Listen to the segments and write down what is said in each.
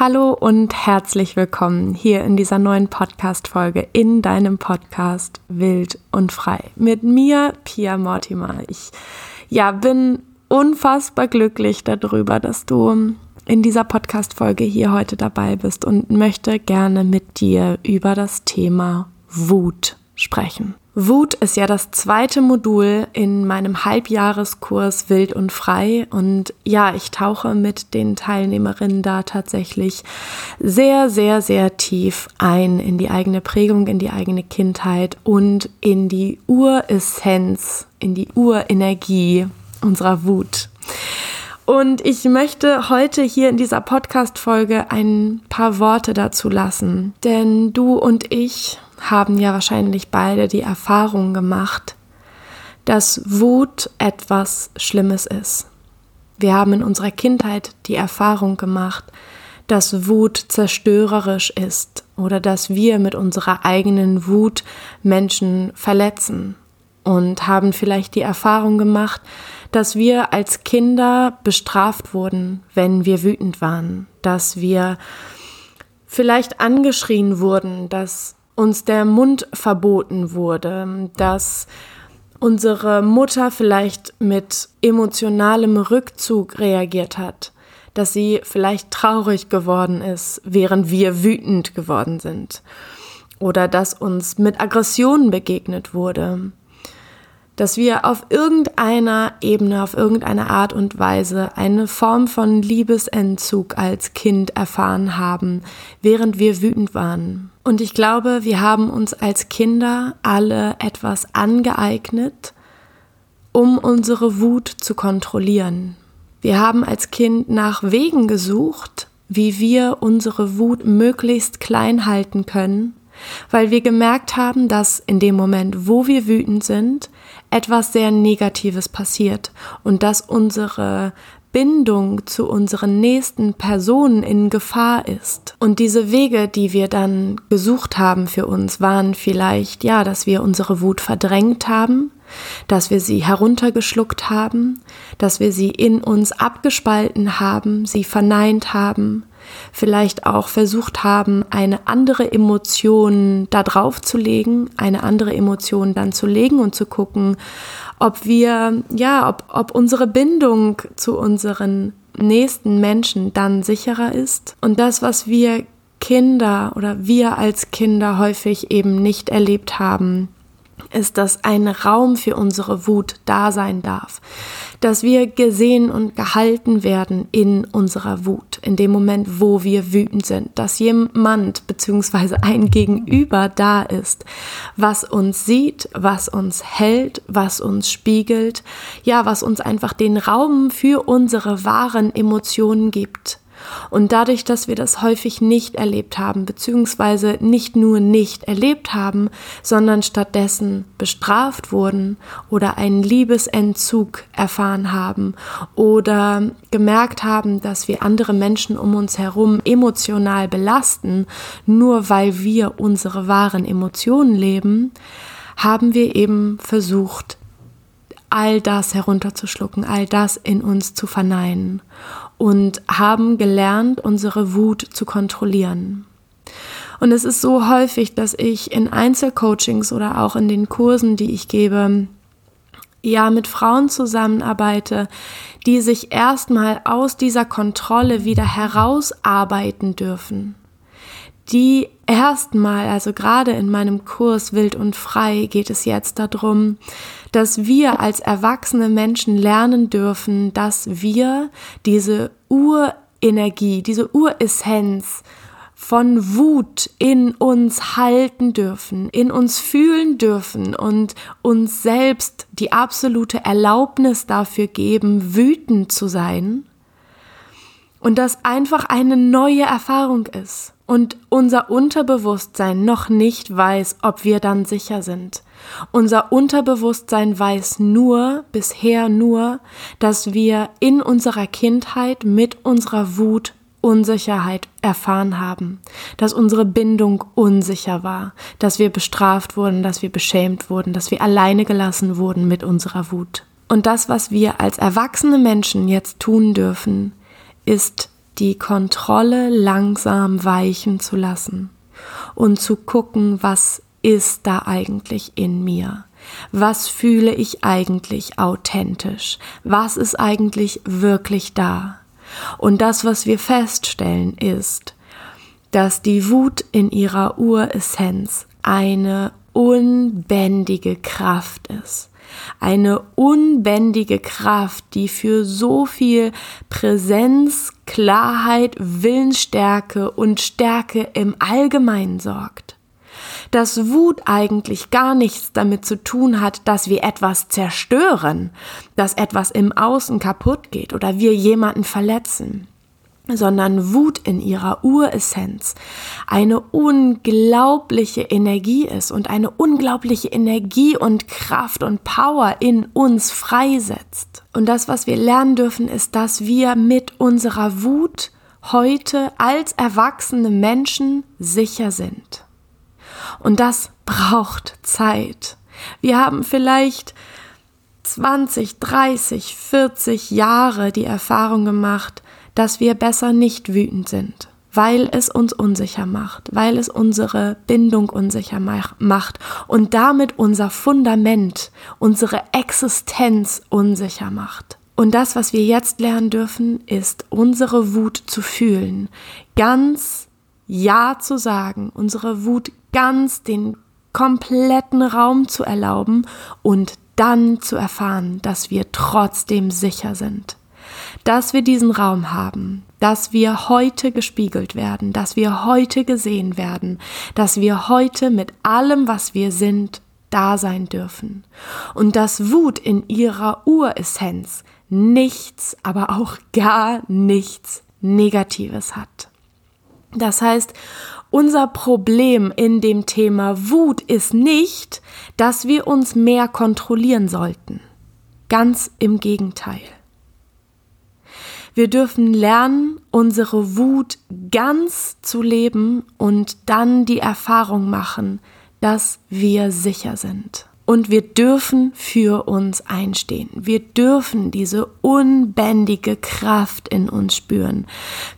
Hallo und herzlich willkommen hier in dieser neuen Podcast-Folge in deinem Podcast Wild und Frei. Mit mir, Pia Mortimer. Ich ja, bin unfassbar glücklich darüber, dass du in dieser Podcast-Folge hier heute dabei bist und möchte gerne mit dir über das Thema Wut sprechen. Wut ist ja das zweite Modul in meinem Halbjahreskurs Wild und Frei. Und ja, ich tauche mit den Teilnehmerinnen da tatsächlich sehr, sehr, sehr tief ein in die eigene Prägung, in die eigene Kindheit und in die Uressenz, in die Urenergie unserer Wut. Und ich möchte heute hier in dieser Podcast-Folge ein paar Worte dazu lassen. Denn du und ich haben ja wahrscheinlich beide die Erfahrung gemacht, dass Wut etwas Schlimmes ist. Wir haben in unserer Kindheit die Erfahrung gemacht, dass Wut zerstörerisch ist oder dass wir mit unserer eigenen Wut Menschen verletzen und haben vielleicht die Erfahrung gemacht, dass wir als Kinder bestraft wurden, wenn wir wütend waren, dass wir vielleicht angeschrien wurden, dass uns der Mund verboten wurde, dass unsere Mutter vielleicht mit emotionalem Rückzug reagiert hat, dass sie vielleicht traurig geworden ist, während wir wütend geworden sind, oder dass uns mit Aggressionen begegnet wurde, dass wir auf irgendeiner Ebene, auf irgendeine Art und Weise eine Form von Liebesentzug als Kind erfahren haben, während wir wütend waren. Und ich glaube, wir haben uns als Kinder alle etwas angeeignet, um unsere Wut zu kontrollieren. Wir haben als Kind nach Wegen gesucht, wie wir unsere Wut möglichst klein halten können, weil wir gemerkt haben, dass in dem Moment, wo wir wütend sind, etwas sehr Negatives passiert und dass unsere Bindung zu unseren nächsten Personen in Gefahr ist. Und diese Wege, die wir dann gesucht haben für uns, waren vielleicht, ja, dass wir unsere Wut verdrängt haben, dass wir sie heruntergeschluckt haben, dass wir sie in uns abgespalten haben, sie verneint haben, vielleicht auch versucht haben, eine andere Emotion da drauf zu legen, eine andere Emotion dann zu legen und zu gucken, ob wir, ja, ob, ob unsere Bindung zu unseren nächsten Menschen dann sicherer ist. Und das, was wir Kinder oder wir als Kinder häufig eben nicht erlebt haben, ist, dass ein Raum für unsere Wut da sein darf, dass wir gesehen und gehalten werden in unserer Wut, in dem Moment, wo wir wütend sind, dass jemand bzw. ein Gegenüber da ist, was uns sieht, was uns hält, was uns spiegelt, ja, was uns einfach den Raum für unsere wahren Emotionen gibt. Und dadurch, dass wir das häufig nicht erlebt haben, beziehungsweise nicht nur nicht erlebt haben, sondern stattdessen bestraft wurden oder einen Liebesentzug erfahren haben oder gemerkt haben, dass wir andere Menschen um uns herum emotional belasten, nur weil wir unsere wahren Emotionen leben, haben wir eben versucht, all das herunterzuschlucken, all das in uns zu verneinen und haben gelernt, unsere Wut zu kontrollieren. Und es ist so häufig, dass ich in Einzelcoachings oder auch in den Kursen, die ich gebe, ja mit Frauen zusammenarbeite, die sich erstmal aus dieser Kontrolle wieder herausarbeiten dürfen. Die erstmal, also gerade in meinem Kurs Wild und Frei geht es jetzt darum, dass wir als erwachsene Menschen lernen dürfen, dass wir diese Urenergie, diese Uressenz von Wut in uns halten dürfen, in uns fühlen dürfen und uns selbst die absolute Erlaubnis dafür geben, wütend zu sein. Und das einfach eine neue Erfahrung ist und unser Unterbewusstsein noch nicht weiß, ob wir dann sicher sind. Unser Unterbewusstsein weiß nur, bisher nur, dass wir in unserer Kindheit mit unserer Wut Unsicherheit erfahren haben, dass unsere Bindung unsicher war, dass wir bestraft wurden, dass wir beschämt wurden, dass wir alleine gelassen wurden mit unserer Wut. Und das, was wir als erwachsene Menschen jetzt tun dürfen, ist die Kontrolle langsam weichen zu lassen und zu gucken, was ist da eigentlich in mir? Was fühle ich eigentlich authentisch? Was ist eigentlich wirklich da? Und das, was wir feststellen, ist, dass die Wut in ihrer Uressenz eine unbändige Kraft ist. Eine unbändige Kraft, die für so viel Präsenz, Klarheit, Willensstärke und Stärke im Allgemeinen sorgt dass Wut eigentlich gar nichts damit zu tun hat, dass wir etwas zerstören, dass etwas im Außen kaputt geht oder wir jemanden verletzen sondern Wut in ihrer Uressenz eine unglaubliche Energie ist und eine unglaubliche Energie und Kraft und Power in uns freisetzt. Und das, was wir lernen dürfen, ist, dass wir mit unserer Wut heute als erwachsene Menschen sicher sind. Und das braucht Zeit. Wir haben vielleicht 20, 30, 40 Jahre die Erfahrung gemacht, dass wir besser nicht wütend sind, weil es uns unsicher macht, weil es unsere Bindung unsicher macht und damit unser Fundament, unsere Existenz unsicher macht. Und das, was wir jetzt lernen dürfen, ist unsere Wut zu fühlen, ganz Ja zu sagen, unsere Wut ganz den kompletten Raum zu erlauben und dann zu erfahren, dass wir trotzdem sicher sind. Dass wir diesen Raum haben, dass wir heute gespiegelt werden, dass wir heute gesehen werden, dass wir heute mit allem, was wir sind, da sein dürfen. Und dass Wut in ihrer Uressenz nichts, aber auch gar nichts Negatives hat. Das heißt, unser Problem in dem Thema Wut ist nicht, dass wir uns mehr kontrollieren sollten. Ganz im Gegenteil. Wir dürfen lernen, unsere Wut ganz zu leben und dann die Erfahrung machen, dass wir sicher sind. Und wir dürfen für uns einstehen. Wir dürfen diese unbändige Kraft in uns spüren.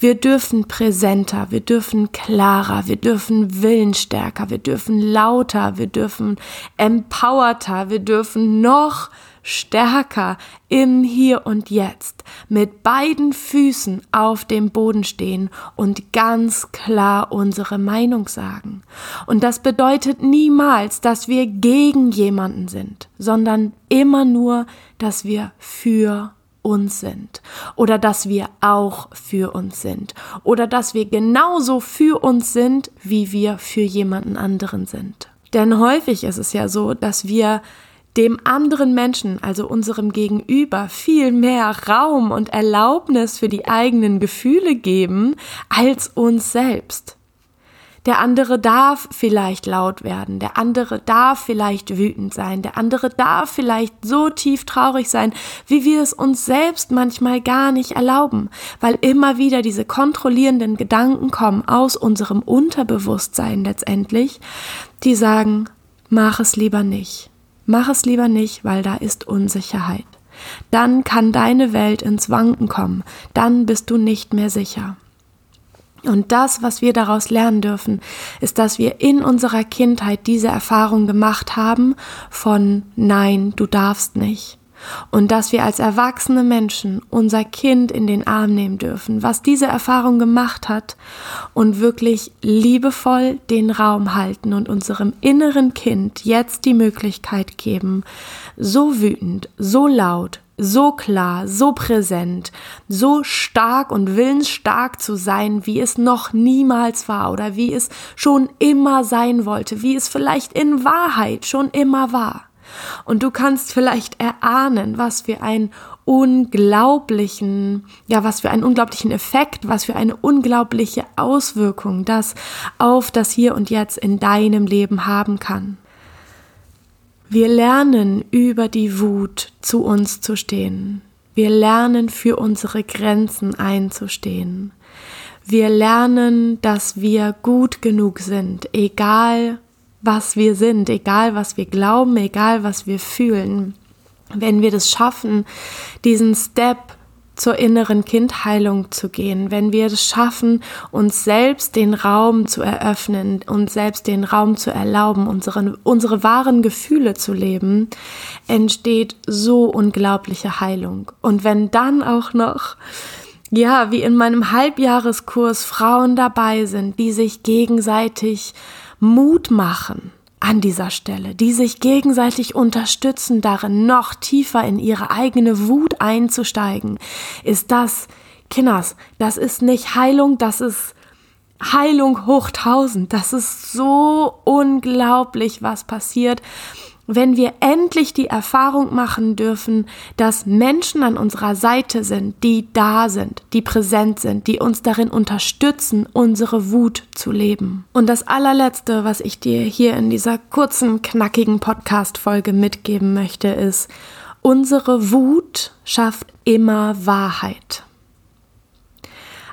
Wir dürfen präsenter, wir dürfen klarer, wir dürfen willensstärker, wir dürfen lauter, wir dürfen empowerter, wir dürfen noch stärker im Hier und Jetzt, mit beiden Füßen auf dem Boden stehen und ganz klar unsere Meinung sagen. Und das bedeutet niemals, dass wir gegen jemanden sind, sondern immer nur, dass wir für uns sind oder dass wir auch für uns sind oder dass wir genauso für uns sind, wie wir für jemanden anderen sind. Denn häufig ist es ja so, dass wir dem anderen Menschen, also unserem Gegenüber, viel mehr Raum und Erlaubnis für die eigenen Gefühle geben als uns selbst. Der andere darf vielleicht laut werden, der andere darf vielleicht wütend sein, der andere darf vielleicht so tief traurig sein, wie wir es uns selbst manchmal gar nicht erlauben, weil immer wieder diese kontrollierenden Gedanken kommen aus unserem Unterbewusstsein letztendlich, die sagen, mach es lieber nicht Mach es lieber nicht, weil da ist Unsicherheit. Dann kann deine Welt ins Wanken kommen, dann bist du nicht mehr sicher. Und das, was wir daraus lernen dürfen, ist, dass wir in unserer Kindheit diese Erfahrung gemacht haben von Nein, du darfst nicht und dass wir als erwachsene Menschen unser Kind in den Arm nehmen dürfen, was diese Erfahrung gemacht hat und wirklich liebevoll den Raum halten und unserem inneren Kind jetzt die Möglichkeit geben, so wütend, so laut, so klar, so präsent, so stark und willensstark zu sein, wie es noch niemals war oder wie es schon immer sein wollte, wie es vielleicht in Wahrheit schon immer war. Und du kannst vielleicht erahnen, was für einen unglaublichen, ja, was für einen unglaublichen Effekt, was für eine unglaubliche Auswirkung das auf das Hier und Jetzt in deinem Leben haben kann. Wir lernen über die Wut zu uns zu stehen. Wir lernen für unsere Grenzen einzustehen. Wir lernen, dass wir gut genug sind, egal was wir sind, egal was wir glauben, egal was wir fühlen. Wenn wir das schaffen, diesen Step zur inneren Kindheilung zu gehen, wenn wir es schaffen, uns selbst den Raum zu eröffnen, uns selbst den Raum zu erlauben, unsere, unsere wahren Gefühle zu leben, entsteht so unglaubliche Heilung. Und wenn dann auch noch ja, wie in meinem Halbjahreskurs Frauen dabei sind, die sich gegenseitig Mut machen an dieser Stelle, die sich gegenseitig unterstützen darin, noch tiefer in ihre eigene Wut einzusteigen, ist das, Kinders, das ist nicht Heilung, das ist Heilung hoch tausend. Das ist so unglaublich, was passiert, wenn wir endlich die Erfahrung machen dürfen, dass Menschen an unserer Seite sind, die da sind, die präsent sind, die uns darin unterstützen, unsere Wut zu leben. Und das allerletzte, was ich dir hier in dieser kurzen, knackigen Podcast-Folge mitgeben möchte, ist, unsere Wut schafft immer Wahrheit.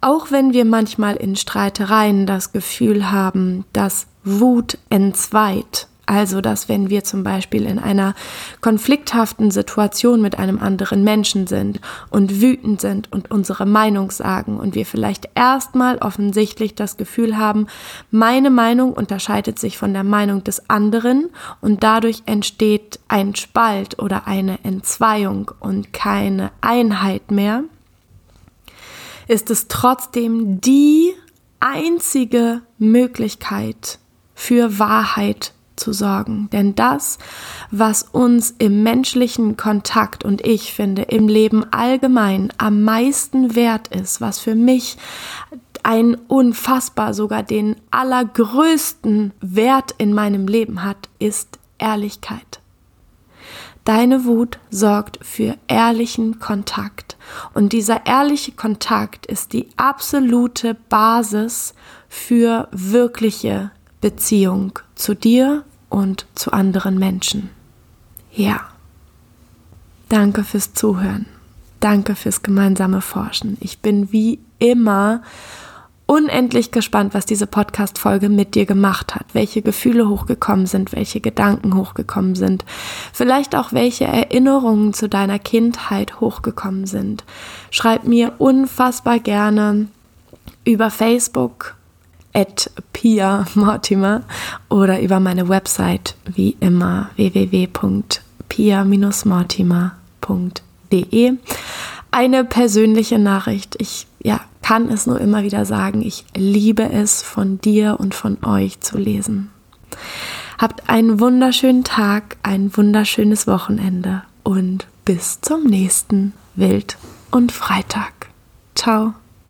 Auch wenn wir manchmal in Streitereien das Gefühl haben, dass Wut entzweit, also, dass wenn wir zum Beispiel in einer konflikthaften Situation mit einem anderen Menschen sind und wütend sind und unsere Meinung sagen und wir vielleicht erstmal offensichtlich das Gefühl haben, meine Meinung unterscheidet sich von der Meinung des anderen und dadurch entsteht ein Spalt oder eine Entzweiung und keine Einheit mehr, ist es trotzdem die einzige Möglichkeit für Wahrheit zu sorgen. Denn das, was uns im menschlichen Kontakt und ich finde im Leben allgemein am meisten wert ist, was für mich ein unfassbar sogar den allergrößten Wert in meinem Leben hat, ist Ehrlichkeit. Deine Wut sorgt für ehrlichen Kontakt. Und dieser ehrliche Kontakt ist die absolute Basis für wirkliche Beziehung zu dir und zu anderen Menschen. Ja. Danke fürs Zuhören. Danke fürs gemeinsame Forschen. Ich bin wie immer unendlich gespannt, was diese Podcast-Folge mit dir gemacht hat, welche Gefühle hochgekommen sind, welche Gedanken hochgekommen sind, vielleicht auch welche Erinnerungen zu deiner Kindheit hochgekommen sind. Schreib mir unfassbar gerne über Facebook at Pia Mortimer oder über meine Website wie immer www.pia-mortimer.de. Eine persönliche Nachricht. Ich ja, kann es nur immer wieder sagen. Ich liebe es, von dir und von euch zu lesen. Habt einen wunderschönen Tag, ein wunderschönes Wochenende und bis zum nächsten Wild und Freitag. Ciao.